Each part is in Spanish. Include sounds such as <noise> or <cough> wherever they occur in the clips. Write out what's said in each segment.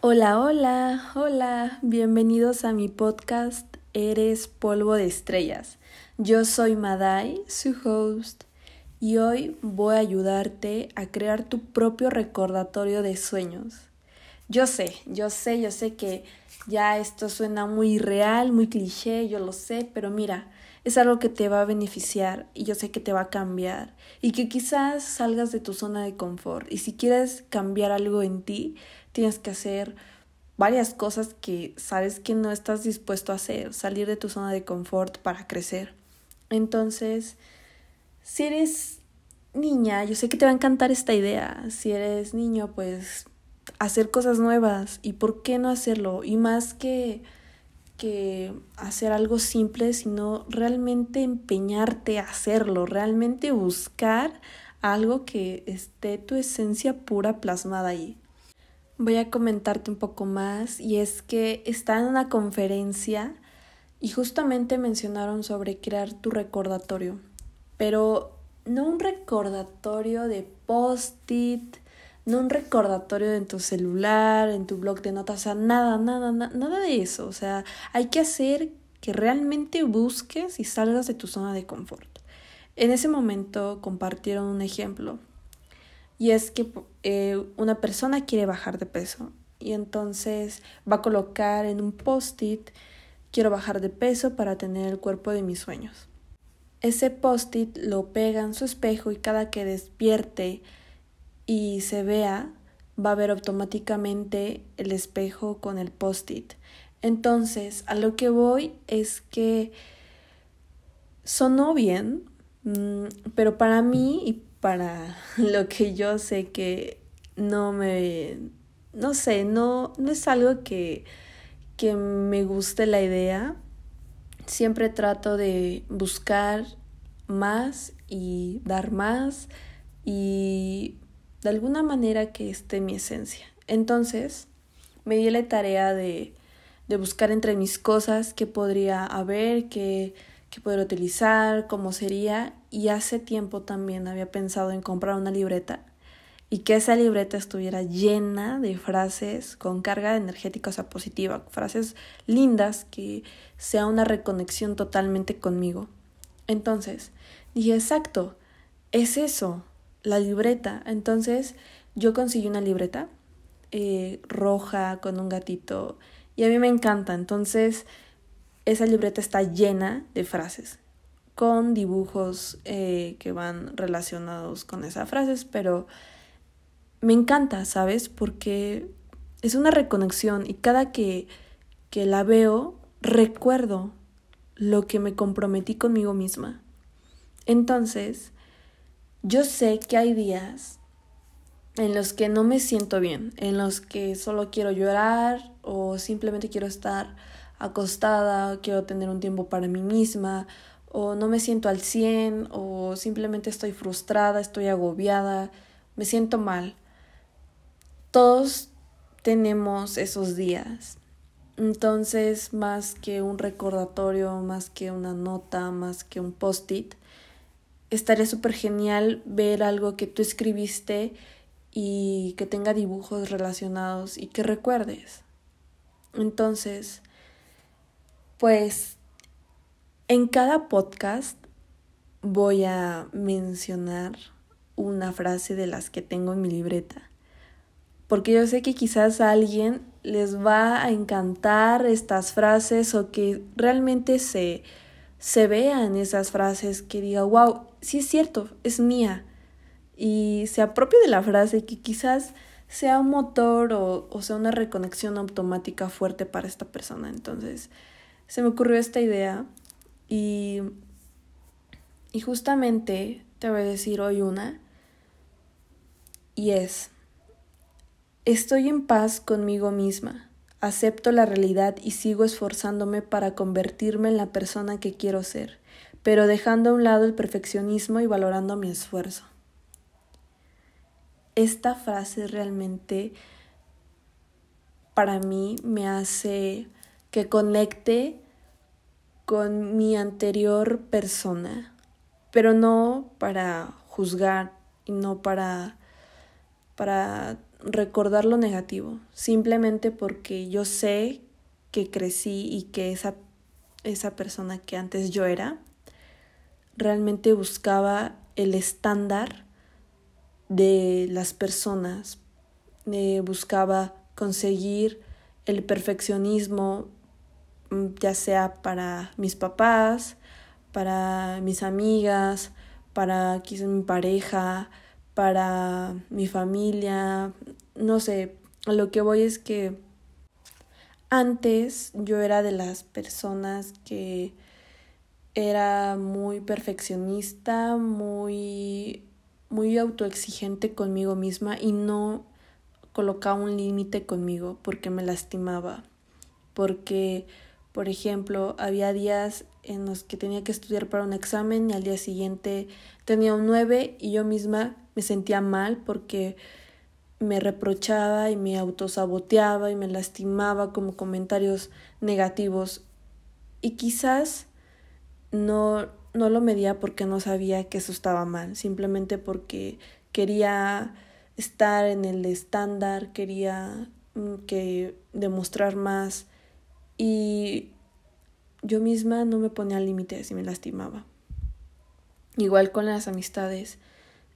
Hola, hola, hola, bienvenidos a mi podcast Eres polvo de estrellas. Yo soy Madai, su host, y hoy voy a ayudarte a crear tu propio recordatorio de sueños. Yo sé, yo sé, yo sé que ya esto suena muy real, muy cliché, yo lo sé, pero mira, es algo que te va a beneficiar y yo sé que te va a cambiar y que quizás salgas de tu zona de confort y si quieres cambiar algo en ti, tienes que hacer varias cosas que sabes que no estás dispuesto a hacer, salir de tu zona de confort para crecer. Entonces, si eres niña, yo sé que te va a encantar esta idea. Si eres niño, pues hacer cosas nuevas y por qué no hacerlo y más que que hacer algo simple, sino realmente empeñarte a hacerlo, realmente buscar algo que esté tu esencia pura plasmada ahí. Voy a comentarte un poco más y es que está en una conferencia y justamente mencionaron sobre crear tu recordatorio, pero no un recordatorio de post-it, no un recordatorio en tu celular, en tu blog de notas, o sea, nada, nada, nada de eso. O sea, hay que hacer que realmente busques y salgas de tu zona de confort. En ese momento compartieron un ejemplo y es que eh, una persona quiere bajar de peso y entonces va a colocar en un post-it quiero bajar de peso para tener el cuerpo de mis sueños. Ese post-it lo pega en su espejo y cada que despierte y se vea, va a ver automáticamente el espejo con el post-it. Entonces, a lo que voy es que sonó bien, mm, pero para mí y para <laughs> lo que yo sé que no me, no sé, no, no es algo que, que me guste la idea. Siempre trato de buscar más y dar más y de alguna manera que esté mi esencia. Entonces, me di la tarea de, de buscar entre mis cosas qué podría haber, qué, qué podría utilizar, cómo sería, y hace tiempo también había pensado en comprar una libreta y que esa libreta estuviera llena de frases con carga energética, o sea, positiva, frases lindas que sea una reconexión totalmente conmigo. Entonces, dije, exacto, es eso, la libreta. Entonces yo conseguí una libreta eh, roja con un gatito y a mí me encanta. Entonces esa libreta está llena de frases con dibujos eh, que van relacionados con esas frases, pero me encanta, ¿sabes? Porque es una reconexión y cada que, que la veo recuerdo lo que me comprometí conmigo misma. Entonces, yo sé que hay días en los que no me siento bien, en los que solo quiero llorar o simplemente quiero estar acostada, quiero tener un tiempo para mí misma, o no me siento al 100, o simplemente estoy frustrada, estoy agobiada, me siento mal. Todos tenemos esos días. Entonces, más que un recordatorio, más que una nota, más que un post-it, estaría súper genial ver algo que tú escribiste y que tenga dibujos relacionados y que recuerdes. Entonces, pues en cada podcast voy a mencionar una frase de las que tengo en mi libreta. Porque yo sé que quizás a alguien les va a encantar estas frases o que realmente se, se vean esas frases, que diga, wow, sí es cierto, es mía. Y se apropia de la frase que quizás sea un motor o, o sea una reconexión automática fuerte para esta persona. Entonces, se me ocurrió esta idea y, y justamente te voy a decir hoy una. Y es, estoy en paz conmigo misma, acepto la realidad y sigo esforzándome para convertirme en la persona que quiero ser pero dejando a un lado el perfeccionismo y valorando mi esfuerzo. Esta frase realmente para mí me hace que conecte con mi anterior persona, pero no para juzgar y no para para recordar lo negativo, simplemente porque yo sé que crecí y que esa, esa persona que antes yo era realmente buscaba el estándar de las personas, eh, buscaba conseguir el perfeccionismo, mm, ya sea para mis papás, para mis amigas, para quizás mi pareja, para mi familia, no sé, lo que voy es que antes yo era de las personas que era muy perfeccionista, muy muy autoexigente conmigo misma y no colocaba un límite conmigo porque me lastimaba, porque por ejemplo, había días en los que tenía que estudiar para un examen y al día siguiente tenía un 9 y yo misma me sentía mal porque me reprochaba y me autosaboteaba y me lastimaba como comentarios negativos. Y quizás no no lo medía porque no sabía que eso estaba mal, simplemente porque quería estar en el estándar, quería mm, que demostrar más y yo misma no me ponía límites y me lastimaba. Igual con las amistades.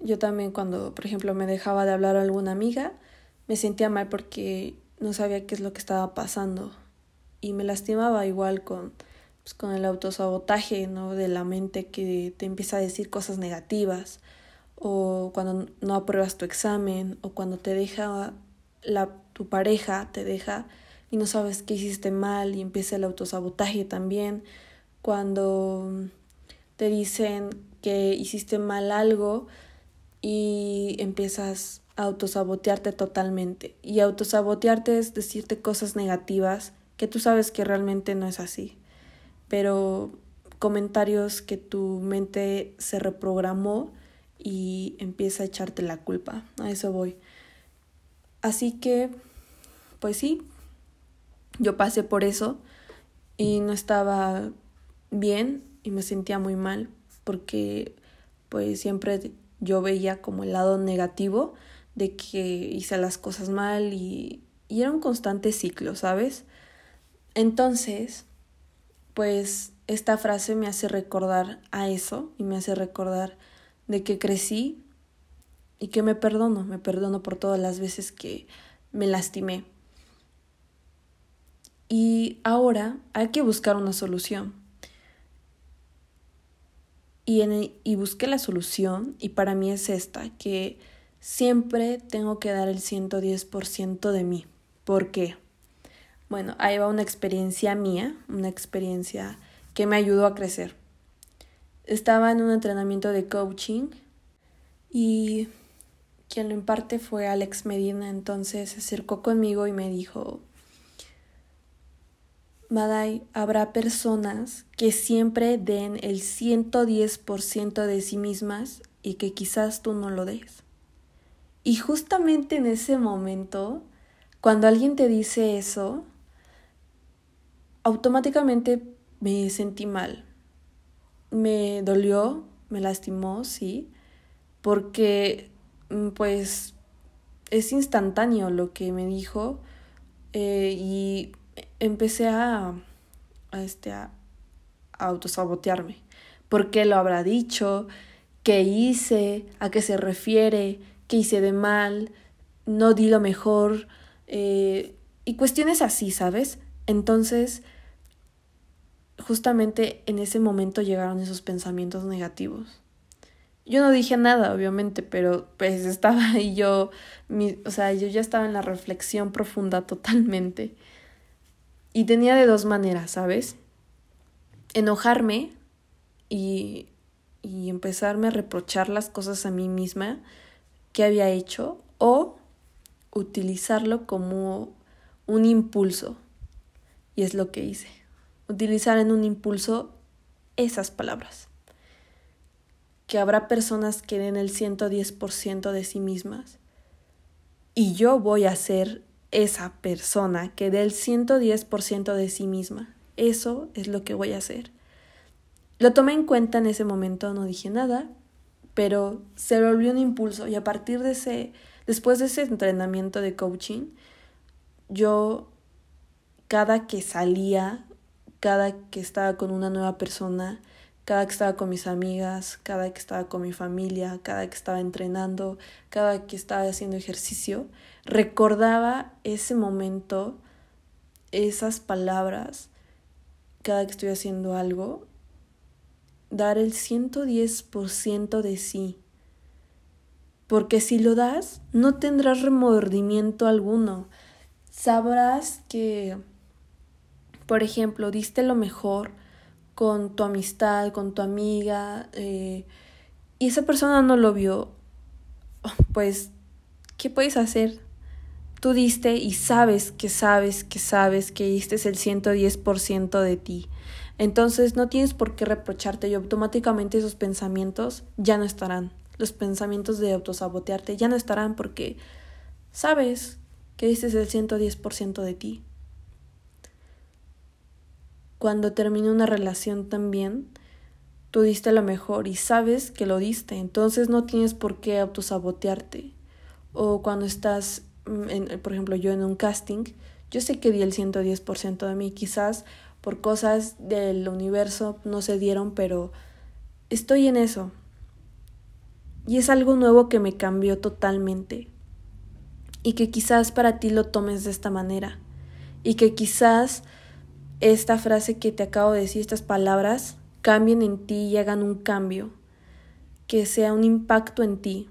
Yo también cuando, por ejemplo, me dejaba de hablar a alguna amiga, me sentía mal porque no sabía qué es lo que estaba pasando. Y me lastimaba igual con, pues, con el autosabotaje ¿no? de la mente que te empieza a decir cosas negativas. O cuando no apruebas tu examen. O cuando te deja la, tu pareja, te deja y no sabes qué hiciste mal y empieza el autosabotaje también. Cuando te dicen que hiciste mal algo y empiezas a autosabotearte totalmente. Y autosabotearte es decirte cosas negativas que tú sabes que realmente no es así. Pero comentarios que tu mente se reprogramó y empieza a echarte la culpa. A eso voy. Así que, pues sí, yo pasé por eso y no estaba bien y me sentía muy mal porque pues siempre yo veía como el lado negativo de que hice las cosas mal y, y era un constante ciclo, ¿sabes? Entonces, pues esta frase me hace recordar a eso y me hace recordar de que crecí y que me perdono, me perdono por todas las veces que me lastimé. Y ahora hay que buscar una solución. Y, en y busqué la solución y para mí es esta, que siempre tengo que dar el 110% de mí. ¿Por qué? Bueno, ahí va una experiencia mía, una experiencia que me ayudó a crecer. Estaba en un entrenamiento de coaching y quien lo imparte fue Alex Medina, entonces se acercó conmigo y me dijo, Madai, habrá personas que siempre den el 110% de sí mismas y que quizás tú no lo des. Y justamente en ese momento, cuando alguien te dice eso, automáticamente me sentí mal. Me dolió, me lastimó, sí, porque mm, pues es instantáneo lo que me dijo eh, y empecé a, a, este, a, autosabotearme. ¿Por qué lo habrá dicho? ¿Qué hice? ¿A qué se refiere? ¿Qué hice de mal? ¿No di lo mejor? Eh, y cuestiones así, ¿sabes? Entonces, justamente en ese momento llegaron esos pensamientos negativos. Yo no dije nada, obviamente, pero pues estaba <laughs> ahí yo, mi, o sea, yo ya estaba en la reflexión profunda totalmente. Y tenía de dos maneras, ¿sabes? Enojarme y, y empezarme a reprochar las cosas a mí misma que había hecho o utilizarlo como un impulso. Y es lo que hice. Utilizar en un impulso esas palabras. Que habrá personas que den el 110% de sí mismas. Y yo voy a ser esa persona que dé el 110% de sí misma. Eso es lo que voy a hacer. Lo tomé en cuenta en ese momento, no dije nada, pero se volvió un impulso y a partir de ese, después de ese entrenamiento de coaching, yo cada que salía, cada que estaba con una nueva persona, cada que estaba con mis amigas, cada que estaba con mi familia, cada que estaba entrenando, cada que estaba haciendo ejercicio, recordaba ese momento, esas palabras, cada que estoy haciendo algo, dar el 110% de sí. Porque si lo das, no tendrás remordimiento alguno. Sabrás que, por ejemplo, diste lo mejor, con tu amistad, con tu amiga, eh, y esa persona no lo vio, pues, ¿qué puedes hacer? Tú diste y sabes que sabes que sabes que diste el 110% de ti. Entonces no tienes por qué reprocharte y automáticamente esos pensamientos ya no estarán. Los pensamientos de autosabotearte ya no estarán porque sabes que diste el 110% de ti cuando termina una relación también, tú diste lo mejor y sabes que lo diste, entonces no tienes por qué autosabotearte. O cuando estás, mm, en, por ejemplo, yo en un casting, yo sé que di el 110% de mí, quizás por cosas del universo no se dieron, pero estoy en eso. Y es algo nuevo que me cambió totalmente. Y que quizás para ti lo tomes de esta manera. Y que quizás esta frase que te acabo de decir, estas palabras, cambien en ti y hagan un cambio, que sea un impacto en ti.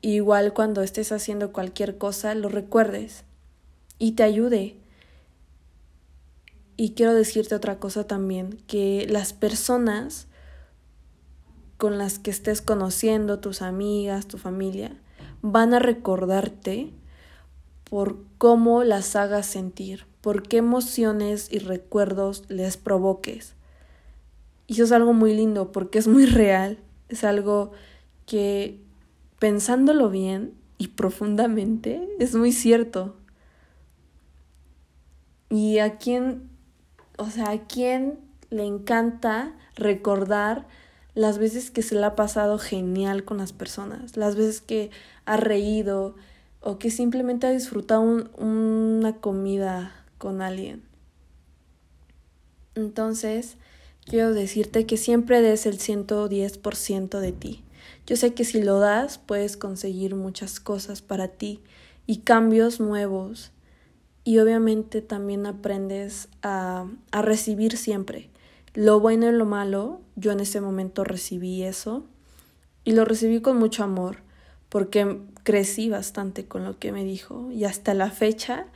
Igual cuando estés haciendo cualquier cosa, lo recuerdes y te ayude. Y quiero decirte otra cosa también, que las personas con las que estés conociendo, tus amigas, tu familia, van a recordarte por cómo las hagas sentir, por qué emociones y recuerdos les provoques. Y eso es algo muy lindo porque es muy real, es algo que pensándolo bien y profundamente es muy cierto. Y a quién, o sea, a quién le encanta recordar las veces que se le ha pasado genial con las personas, las veces que ha reído o que simplemente ha disfrutado una comida con alguien. Entonces, quiero decirte que siempre des el 110% de ti. Yo sé que si lo das, puedes conseguir muchas cosas para ti y cambios nuevos. Y obviamente también aprendes a, a recibir siempre. Lo bueno y lo malo, yo en ese momento recibí eso y lo recibí con mucho amor porque crecí bastante con lo que me dijo y hasta la fecha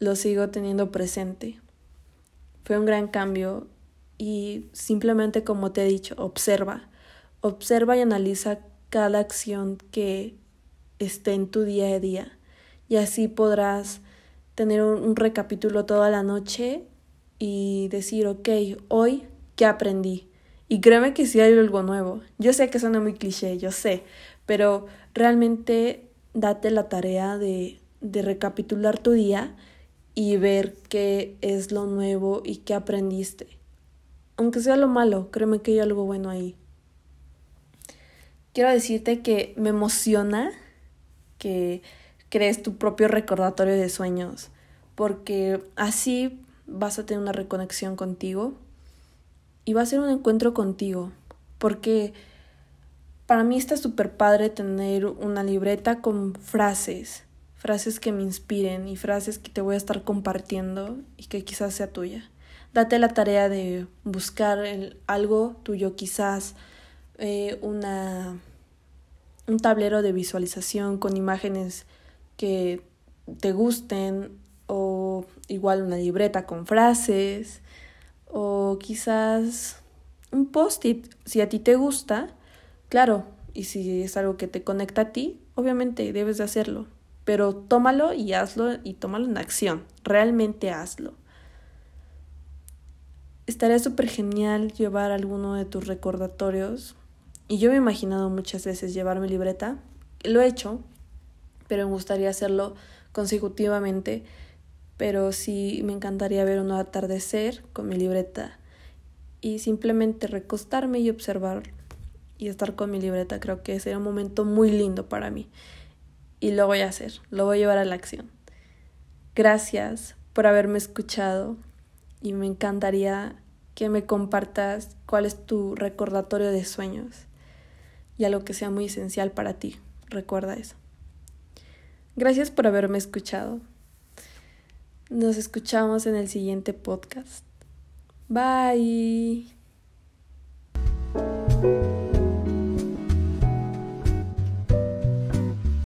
lo sigo teniendo presente. Fue un gran cambio y simplemente como te he dicho, observa, observa y analiza cada acción que esté en tu día a día y así podrás tener un, recapítulo toda la noche y decir, ok, hoy, ¿qué aprendí? Y créeme que si hay algo nuevo. Yo sé que suena muy cliché, yo sé, pero realmente date la tarea de, de recapitular tu día y ver qué es lo nuevo y qué aprendiste. Aunque sea lo malo, créeme que hay algo bueno ahí. Quiero decirte que me emociona que crees tu propio recordatorio de sueños, porque así vas a tener una reconexión contigo y va a ser un encuentro contigo, porque para mí está súper padre tener una libreta con frases frases que me inspiren y frases que te voy a estar compartiendo y que quizás sea tuya. Date la tarea de buscar algo tuyo, quizás eh, una, un tablero de visualización con imágenes que te gusten o igual una libreta con frases o quizás un post-it si a ti te gusta, claro, y si es algo que te conecta a ti, obviamente debes de hacerlo pero tómalo y hazlo y tómalo en acción, realmente hazlo. Estaría súper genial llevar alguno de tus recordatorios y yo me he imaginado muchas veces llevar mi libreta, lo he hecho, pero me gustaría hacerlo consecutivamente, pero sí me encantaría ver un atardecer con mi libreta y simplemente recostarme y observar y estar con mi libreta. Creo que sería un momento muy lindo para mí. Y lo voy a hacer, lo voy a llevar a la acción. Gracias por haberme escuchado y me encantaría que me compartas cuál es tu recordatorio de sueños y algo que sea muy esencial para ti. Recuerda eso. Gracias por haberme escuchado. Nos escuchamos en el siguiente podcast. Bye.